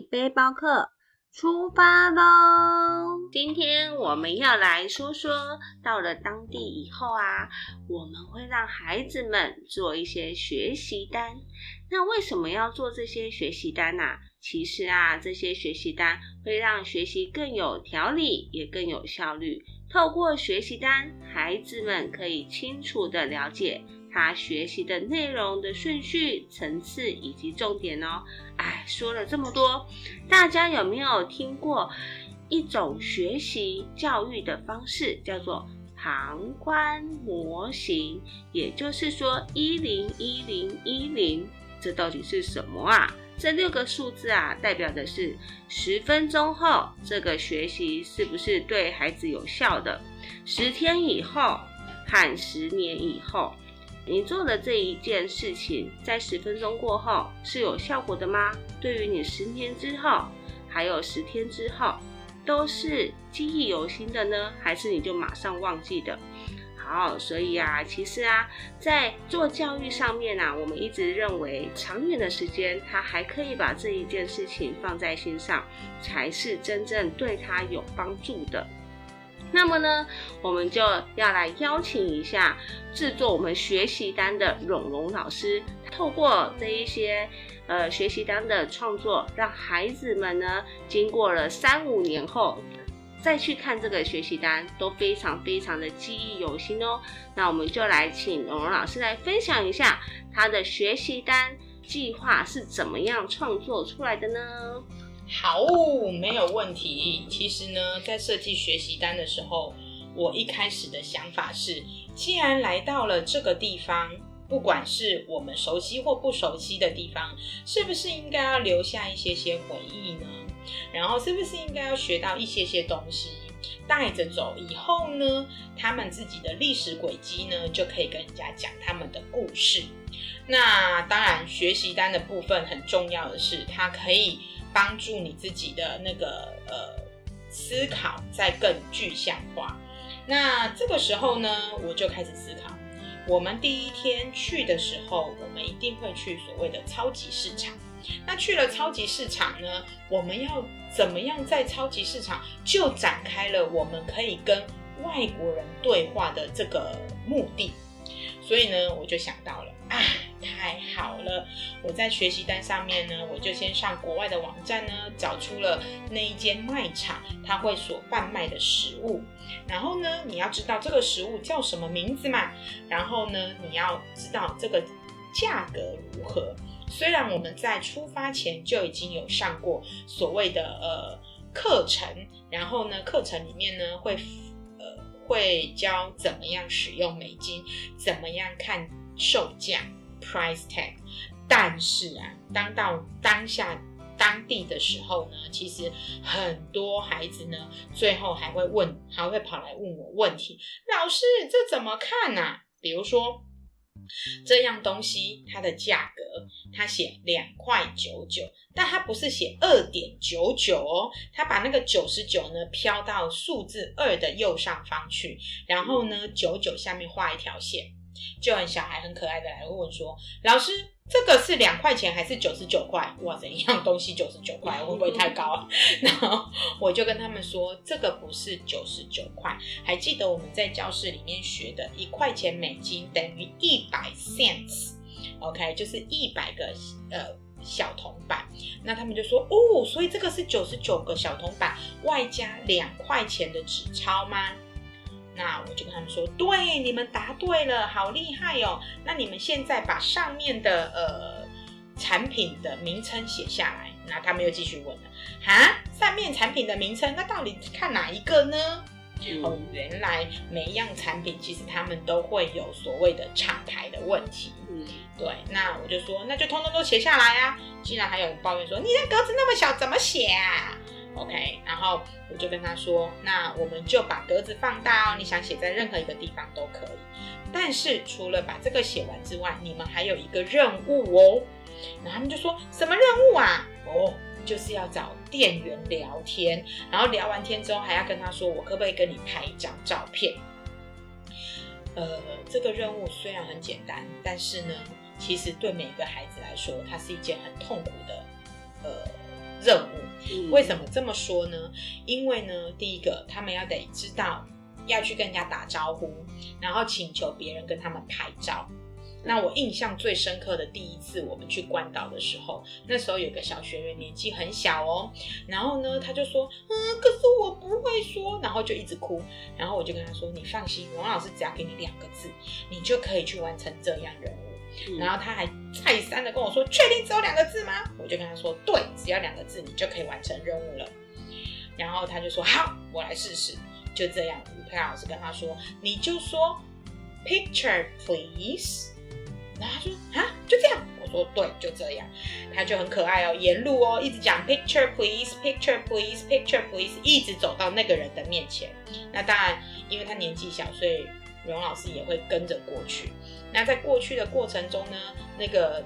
背包客出发喽！今天我们要来说说，到了当地以后啊，我们会让孩子们做一些学习单。那为什么要做这些学习单呢？其实啊，这些学习单会让学习更有条理，也更有效率。透过学习单，孩子们可以清楚的了解。他学习的内容的顺序、层次以及重点哦。哎，说了这么多，大家有没有听过一种学习教育的方式，叫做旁观模型？也就是说，一零一零一零，这到底是什么啊？这六个数字啊，代表的是十分钟后这个学习是不是对孩子有效的？十天以后和十年以后。你做的这一件事情，在十分钟过后是有效果的吗？对于你十年之后，还有十天之后，都是记忆犹新的呢，还是你就马上忘记的？好，所以啊，其实啊，在做教育上面啊，我们一直认为，长远的时间，他还可以把这一件事情放在心上，才是真正对他有帮助的。那么呢，我们就要来邀请一下制作我们学习单的蓉蓉老师，透过这一些呃学习单的创作，让孩子们呢经过了三五年后再去看这个学习单，都非常非常的记忆犹新哦。那我们就来请蓉蓉老师来分享一下他的学习单计划是怎么样创作出来的呢？好，没有问题。其实呢，在设计学习单的时候，我一开始的想法是，既然来到了这个地方，不管是我们熟悉或不熟悉的地方，是不是应该要留下一些些回忆呢？然后，是不是应该要学到一些些东西带着走？以后呢，他们自己的历史轨迹呢，就可以跟人家讲他们的故事。那当然，学习单的部分很重要的是，它可以。帮助你自己的那个呃思考再更具象化。那这个时候呢，我就开始思考。我们第一天去的时候，我们一定会去所谓的超级市场。那去了超级市场呢，我们要怎么样在超级市场就展开了我们可以跟外国人对话的这个目的？所以呢，我就想到了啊。太好了！我在学习单上面呢，我就先上国外的网站呢，找出了那一间卖场，它会所贩卖的食物。然后呢，你要知道这个食物叫什么名字嘛？然后呢，你要知道这个价格如何。虽然我们在出发前就已经有上过所谓的呃课程，然后呢，课程里面呢会呃会教怎么样使用美金，怎么样看售价。Price tag，但是啊，当到当下当地的时候呢，其实很多孩子呢，最后还会问，还会跑来问我问题。老师，这怎么看呢？比如说，这样东西它的价格，它写两块九九，但它不是写二点九九哦，它把那个九十九呢飘到数字二的右上方去，然后呢九九下面画一条线。就很小孩很可爱的来问说：“老师，这个是两块钱还是九十九块？哇，怎一样东西九十九块，会不会太高？” 然后我就跟他们说：“这个不是九十九块，还记得我们在教室里面学的，一块钱美金等于一百 cents，OK，就是一百个呃小铜板。那他们就说：哦，所以这个是九十九个小铜板外加两块钱的纸钞吗？”那我就跟他们说，对，你们答对了，好厉害哦！那你们现在把上面的呃产品的名称写下来。那他们又继续问了，哈，上面产品的名称，那到底看哪一个呢？哦，原来每一样产品其实他们都会有所谓的厂牌的问题。嗯，对，那我就说，那就通通都写下来啊！竟然还有人抱怨说，你的格子那么小，怎么写啊？OK，然后我就跟他说，那我们就把格子放大哦，你想写在任何一个地方都可以。但是除了把这个写完之外，你们还有一个任务哦。然后他们就说什么任务啊？哦，就是要找店员聊天，然后聊完天之后还要跟他说，我可不可以跟你拍一张照片？呃，这个任务虽然很简单，但是呢，其实对每个孩子来说，它是一件很痛苦的呃。任务。嗯为什么这么说呢？因为呢，第一个，他们要得知道要去跟人家打招呼，然后请求别人跟他们拍照。那我印象最深刻的第一次，我们去关岛的时候，那时候有个小学员年纪很小哦，然后呢，他就说，嗯，可是我不会说，然后就一直哭，然后我就跟他说，你放心，王老师只要给你两个字，你就可以去完成这样任务。然后他还再三的跟我说：“确定只有两个字吗？”我就跟他说：“对，只要两个字，你就可以完成任务了。”然后他就说：“好，我来试试。”就这样，吴佩老师跟他说：“你就说 picture please。”然后他说：“啊，就这样。”我说：“对，就这样。”他就很可爱哦，沿路哦一直讲 picture please，picture please，picture please，一直走到那个人的面前。那当然，因为他年纪小，所以荣老师也会跟着过去。那在过去的过程中呢，那个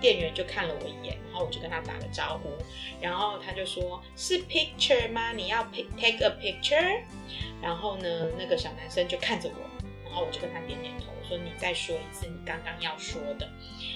店员就看了我一眼，然后我就跟他打个招呼，然后他就说：“是 picture 吗？你要 take a picture？” 然后呢，那个小男生就看着我，然后我就跟他点点头，说：“你再说一次你刚刚要说的。”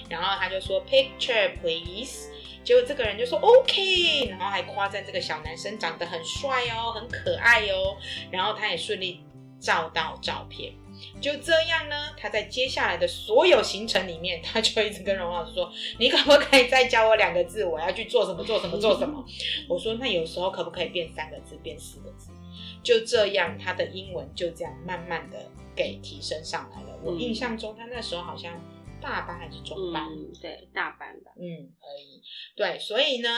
然后他就说：“Picture please。”结果这个人就说 OK，然后还夸赞这个小男生长得很帅哦，很可爱哦，然后他也顺利照到照片。就这样呢，他在接下来的所有行程里面，他就一直跟荣老师说：“你可不可以再教我两个字？我要去做什么做什么做什么？” 我说：“那有时候可不可以变三个字，变四个字？”就这样，他的英文就这样慢慢的给提升上来了。我印象中，他那时候好像大班还是中班，嗯，对，大班吧。嗯，而已，对，所以呢，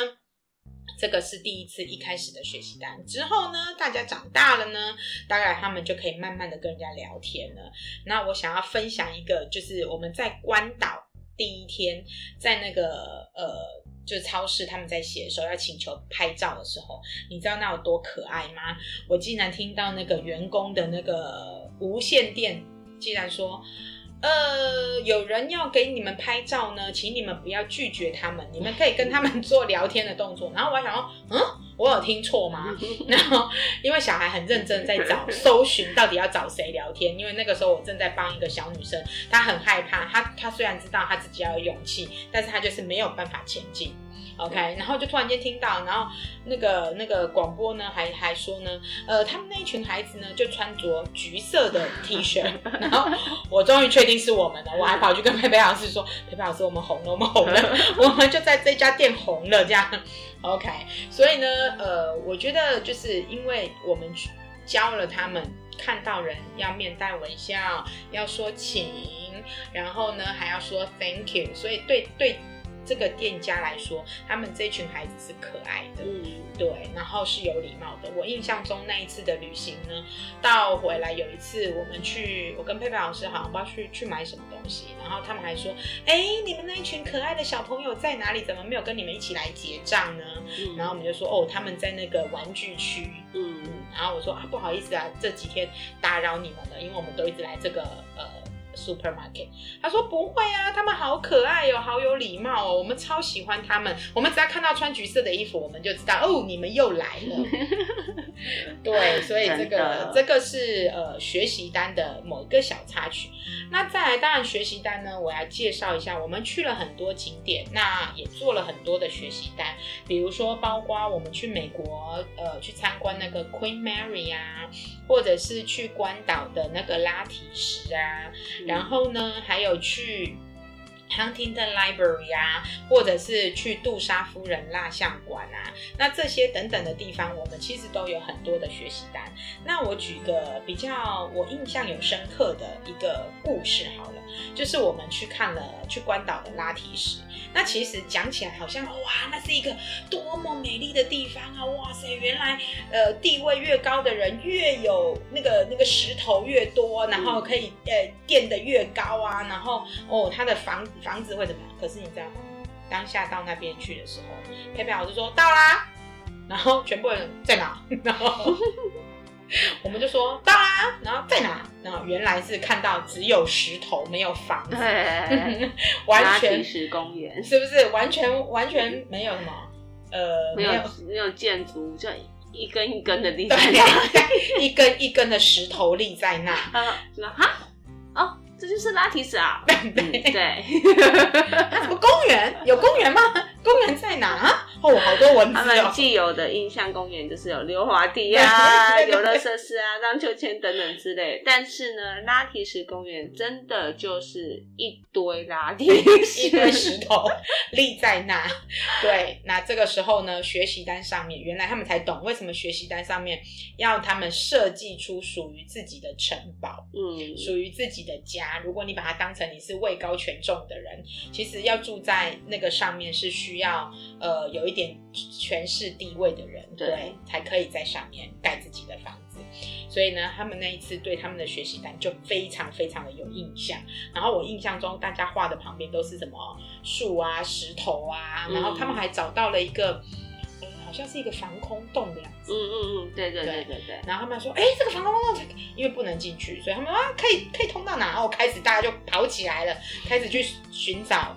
这个是第一次一开始的学习单。之后呢，大家长大了呢，当然他们就可以慢慢的跟人家聊天了。那我想要分享一个，就是我们在关岛第一天，在那个呃。就是超市他们在写的时候要请求拍照的时候，你知道那有多可爱吗？我竟然听到那个员工的那个无线电竟然说，呃，有人要给你们拍照呢，请你们不要拒绝他们，你们可以跟他们做聊天的动作。然后我还想说，嗯，我有听错吗？然后因为小孩很认真在找 搜寻到底要找谁聊天，因为那个时候我正在帮一个小女生，她很害怕，她她虽然知道她自己要有勇气，但是她就是没有办法前进。OK，然后就突然间听到，然后那个那个广播呢，还还说呢，呃，他们那一群孩子呢，就穿着橘色的 T 恤，然后我终于确定是我们了，我还跑去跟佩佩老师说，佩佩老师，我们红了，我们红了，我们就在这家店红了，这样 OK。所以呢，呃，我觉得就是因为我们去教了他们。看到人要面带微笑，要说请，然后呢还要说 thank you，所以对对这个店家来说，他们这群孩子是可爱的，嗯，对，然后是有礼貌的。我印象中那一次的旅行呢，到回来有一次我们去，我跟佩佩老师好像不知道去去买什么东西，然后他们还说，哎，你们那一群可爱的小朋友在哪里？怎么没有跟你们一起来结账呢？嗯然后我们就说，哦，他们在那个玩具区。嗯然后我说啊，不好意思啊，这几天打扰你们了，因为我们都一直来这个呃 supermarket。他说不会啊，他们好可爱哦，好有礼貌哦，我们超喜欢他们。我们只要看到穿橘色的衣服，我们就知道哦，你们又来了。对，所以这个这个是呃学习单的某一个小插曲。那再来，当然学习单呢，我要介绍一下，我们去了很多景点，那也做了很多的学习单，比如说包括我们去美国，呃，去参观那个 Queen Mary 啊，或者是去关岛的那个拉提石啊，然后呢，还有去 Huntington Library 啊，或者是去杜莎夫人蜡像馆啊，那这些等等的地方，我们其实都有很多的学习单。那我举个比较我印象有深刻的一个故事好了，就是我们去看了去关岛的拉提石。那其实讲起来好像哇，那是一个多么美丽的地方啊！哇塞，原来呃地位越高的人越有那个那个石头越多，然后可以呃垫得越高啊，然后哦他的房房子会怎么样？可是你知道吗？当下到那边去的时候，佩佩老师说到啦，然后全部人在哪？然后 我们就说到啦，然后在哪？然后原来是看到只有石头没有房子，完全石公园是不是完全完全没有什么呃没有没有建筑，就一根一根的立在那。一根一根的石头立在那，啊，哈？就是拉提子啊。嗯对，对，那什么公园有公园吗？公园在哪啊？哦，好多文字他们哦。既有的印象公园就是有溜滑梯啊、游乐设施啊、荡秋千等等之类。但是呢，拉提石公园真的就是一堆拉提一堆石，石头立在那，对，那这个时候呢，学习单上面，原来他们才懂为什么学习单上面要他们设计出属于自己的城堡，嗯，属于自己的家。如果你把它当成你是位高权重的人，其实要住在那个上面是需要呃有一点权势地位的人，对对，才可以在上面盖自己的房子。所以呢，他们那一次对他们的学习单就非常非常的有印象。然后我印象中，大家画的旁边都是什么树啊、石头啊，嗯然后他们还找到了一个，嗯，好像是一个防空洞的样子。嗯嗯嗯，对对对对对对，然后他们说：“哎、这个防空洞因为不能进去，所以他们说啊，可以可以通到哪？”然后开始大家就跑起来了，开始去寻找，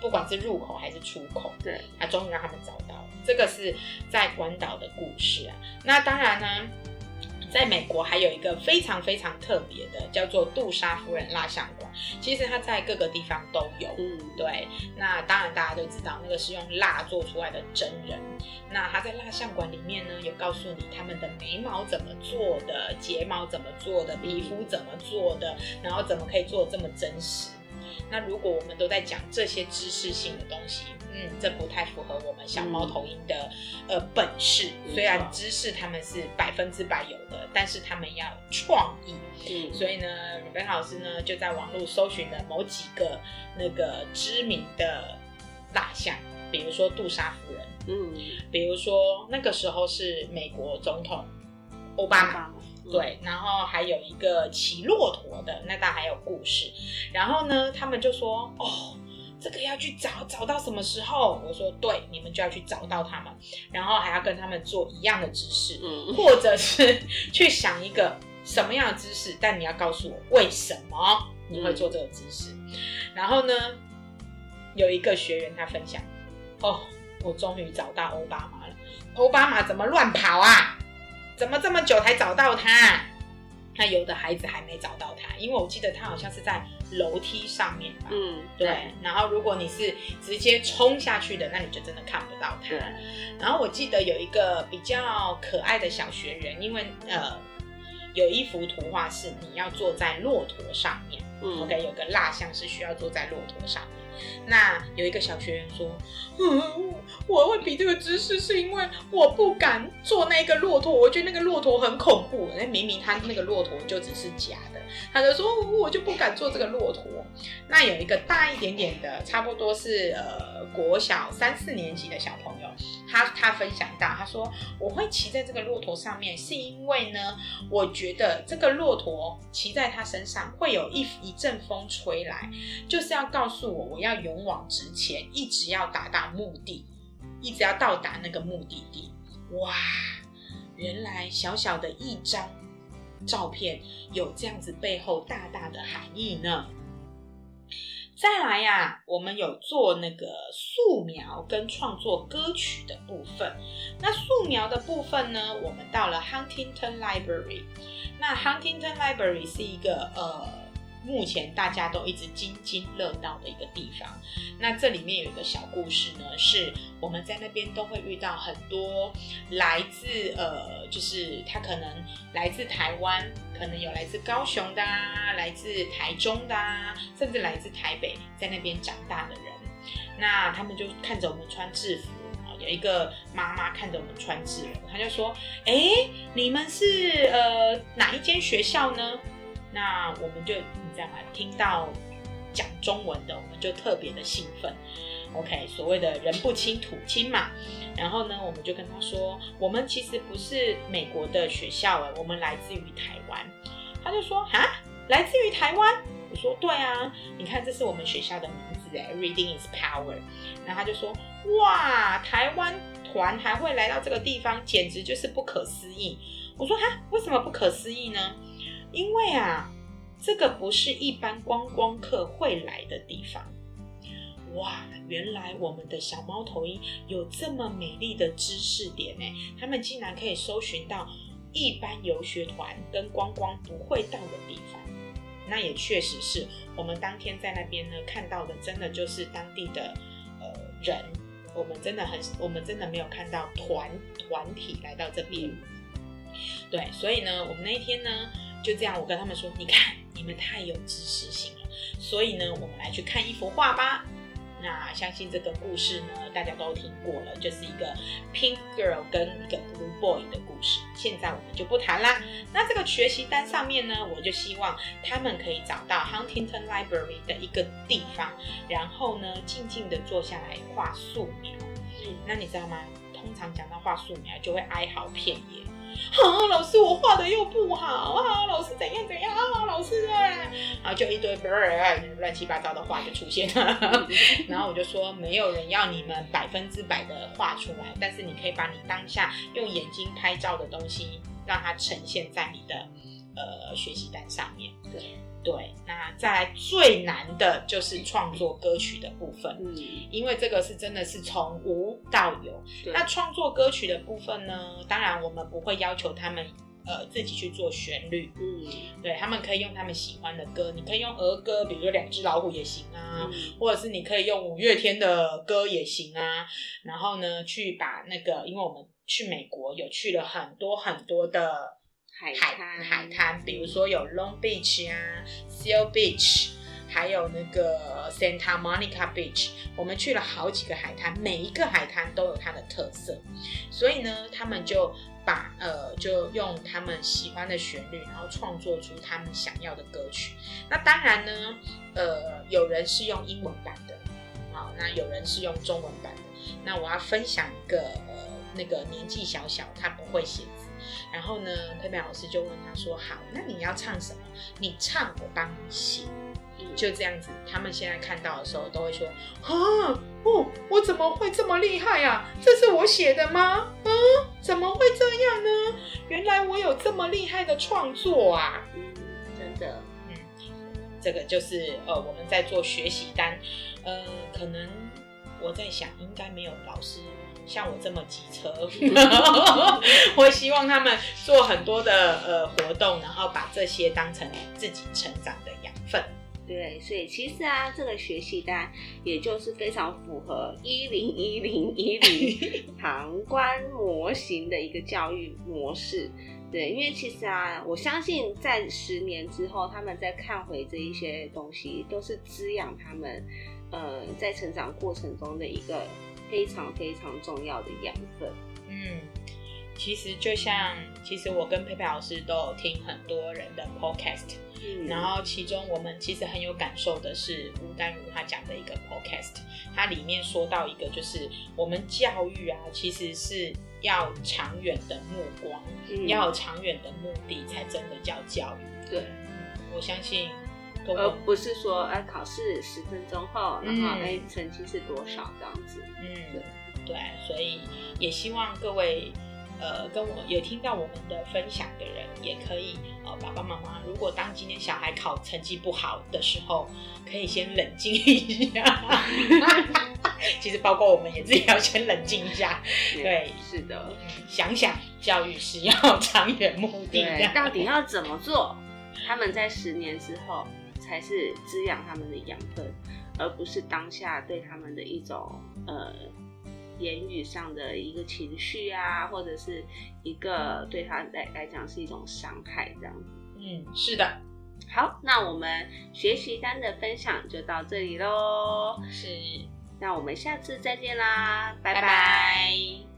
不管是入口还是出口。对，他，终于让他们找到了。这个是在关岛的故事啊。那当然呢，在美国还有一个非常非常特别的，叫做杜莎夫人蜡像馆。其实它在各个地方都有。嗯，对，那当然大家都知道，那个是用蜡做出来的真人。那他在蜡像馆里面呢，有告诉你他们的眉毛怎么做的，睫毛怎么做的，皮肤怎么做的，然后怎么可以做的这么真实。那如果我们都在讲这些知识性的东西，嗯，这不太符合我们小猫头鹰的、呃本事。虽然知识他们是百分之百有的，但是他们要创意。嗯，所以呢，吕本老师呢就在网络搜寻了某几个那个知名的蜡像，比如说杜莎夫人，嗯，比如说那个时候是美国总统奥巴马。马，对，然后还有一个骑骆驼的，那当然还有故事。然后呢，他们就说：“哦，这个要去找，找到什么时候？”我说：“对，你们就要去找到他们，然后还要跟他们做一样的姿势，嗯或者是去想一个什么样的姿势，但你要告诉我为什么你会做这个姿势。然后呢，有一个学员他分享：“哦，我终于找到奥巴马了。奥巴马怎么乱跑啊？怎么这么久才找到他？那有的孩子还没找到他，因为我记得他好像是在楼梯上面吧。嗯，对，然后如果你是直接冲下去的，那你就真的看不到他。然后我记得有一个比较可爱的小学员，因为呃有一幅图画是你要坐在骆驼上面、嗯 o k 有个蜡像是需要坐在骆驼上面。那有一个小学员说：“嗯，我会比这个姿势是因为我不敢坐那个骆驼，我觉得那个骆驼很恐怖。那明明他那个骆驼就只是假的，他就说我就不敢坐这个骆驼。那有一个大一点点的，差不多是呃国小三四年级的小朋友，他他分享到，他说我会骑在这个骆驼上面，是因为呢，我觉得这个骆驼骑在他身上会有一一阵风吹来，就是要告诉我我要要勇往直前，一直要达到目的，一直要到达那个目的地。哇，原来小小的一张照片有这样子背后大大的含义呢。再来呀、我们有做那个素描跟创作歌曲的部分。那素描的部分呢，我们到了 Huntington Library。那 Huntington Library 是一个呃，目前大家都一直津津乐道的一个地方。那这里面有一个小故事呢，是我们在那边都会遇到很多来自呃，就是他可能来自台湾，可能有来自高雄的啊，来自台中的啊，甚至来自台北，在那边长大的人。那他们就看着我们穿制服。有一个妈妈看着我们穿制服，她就说：“哎，你们是呃哪一间学校呢？”那我们就你知道吗？听到讲中文的，我们就特别的兴奋。OK，所谓的人不亲土亲嘛。然后呢，我们就跟他说，我们其实不是美国的学校哎，我们来自于台湾。他就说啊，来自于台湾？我说对啊，你看这是我们学校的名字哎，Reading is Power。然后他就说，哇，台湾团还会来到这个地方，简直就是不可思议。我说哈，为什么不可思议呢？因为啊，这个不是一般观光客会来的地方。哇，原来我们的小猫头鹰有这么美丽的知识点呢！他们竟然可以搜寻到一般游学团跟观光不会到的地方。那也确实是我们当天在那边呢看到的，真的就是当地的呃人我们真的很，我们真的没有看到团团体来到这边。对，所以呢，我们那一天呢，就这样，我跟他们说，你看，你们太有知识性了，所以呢，我们来去看一幅画吧。那相信这个故事呢，大家都听过了，就是一个 Pink Girl 跟一个 Blue Boy 的故事。现在我们就不谈啦。那这个学习单上面呢，我就希望他们可以找到 Huntington Library 的一个地方，然后呢，静静的坐下来画素描。嗯那你知道吗？通常讲到画素描，就会哀嚎遍野。啊，老师，我画的又不好啊！老师怎样怎样啊？老师啊，然后就一堆乱七八糟的话就出现了。然后我就说，没有人要你们百分之百的画出来，但是你可以把你当下用眼睛拍照的东西，让它呈现在你的呃学习单上面。对。对，那在最难的就是创作歌曲的部分，嗯，因为这个是真的是从无到有。那创作歌曲的部分呢，当然我们不会要求他们呃自己去做旋律，嗯，对他们可以用他们喜欢的歌，你可以用儿歌，比如说两只老虎也行啊，或者是你可以用五月天的歌也行啊，然后呢去把那个，因为我们去美国有去了很多很多的。海滩，海滩，比如说有 Long Beach 啊，Seal Beach，还有那个 Santa Monica Beach，我们去了好几个海滩，每一个海滩都有它的特色，所以呢，他们就把呃，就用他们喜欢的旋律，然后创作出他们想要的歌曲。那当然呢，呃，有人是用英文版的，好，那有人是用中文版的。那我要分享一个呃，那个年纪小小，他不会写字。然后呢，佩佩老师就问他说：“好，那你要唱什么？你唱，我帮你写。”就这样子，他们现在看到的时候都会说：“啊，哦，我怎么会这么厉害啊？这是我写的吗？啊，怎么会这样呢？原来我有这么厉害的创作啊！嗯，真的，嗯，这个就是呃，我们在做学习单，呃，可能我在想，应该没有老师。”像我这么机车，我希望他们做很多的呃活动，然后把这些当成自己成长的养分。对，所以其实啊，这个学习单也就是非常符合一零一零一零 旁观模型的一个教育模式。对，因为其实啊，我相信在十年之后，他们在看回这一些东西，都是滋养他们呃在成长过程中的一个。非常非常重要的养分。嗯，其实就像，其实我跟佩佩老师都有听很多人的 podcast，嗯，然后其中我们其实很有感受的是吴丹如他讲的一个 podcast，它里面说到一个就是我们教育啊，其实是要长远的目光，要有长远的目的，才真的叫教育。对，我相信。而不是说，哎，考试十分钟后，然后哎，成绩是多少这样子？嗯，对，对，所以也希望各位，呃，跟我有听到我们的分享的人，也可以，呃，爸爸妈妈，如果当今天小孩考成绩不好的时候，可以先冷静一下。其实包括我们也自己要先冷静一下。对，是的，想想教育是要 长远目的的，到底要怎么做？他们在十年之后。才是滋养他们的养分，而不是当下对他们的一种呃言语上的一个情绪啊，或者是一个对他来来讲是一种伤害这样子。嗯，是的。好，那我们学习单的分享就到这里喽。是，那我们下次再见啦，拜拜。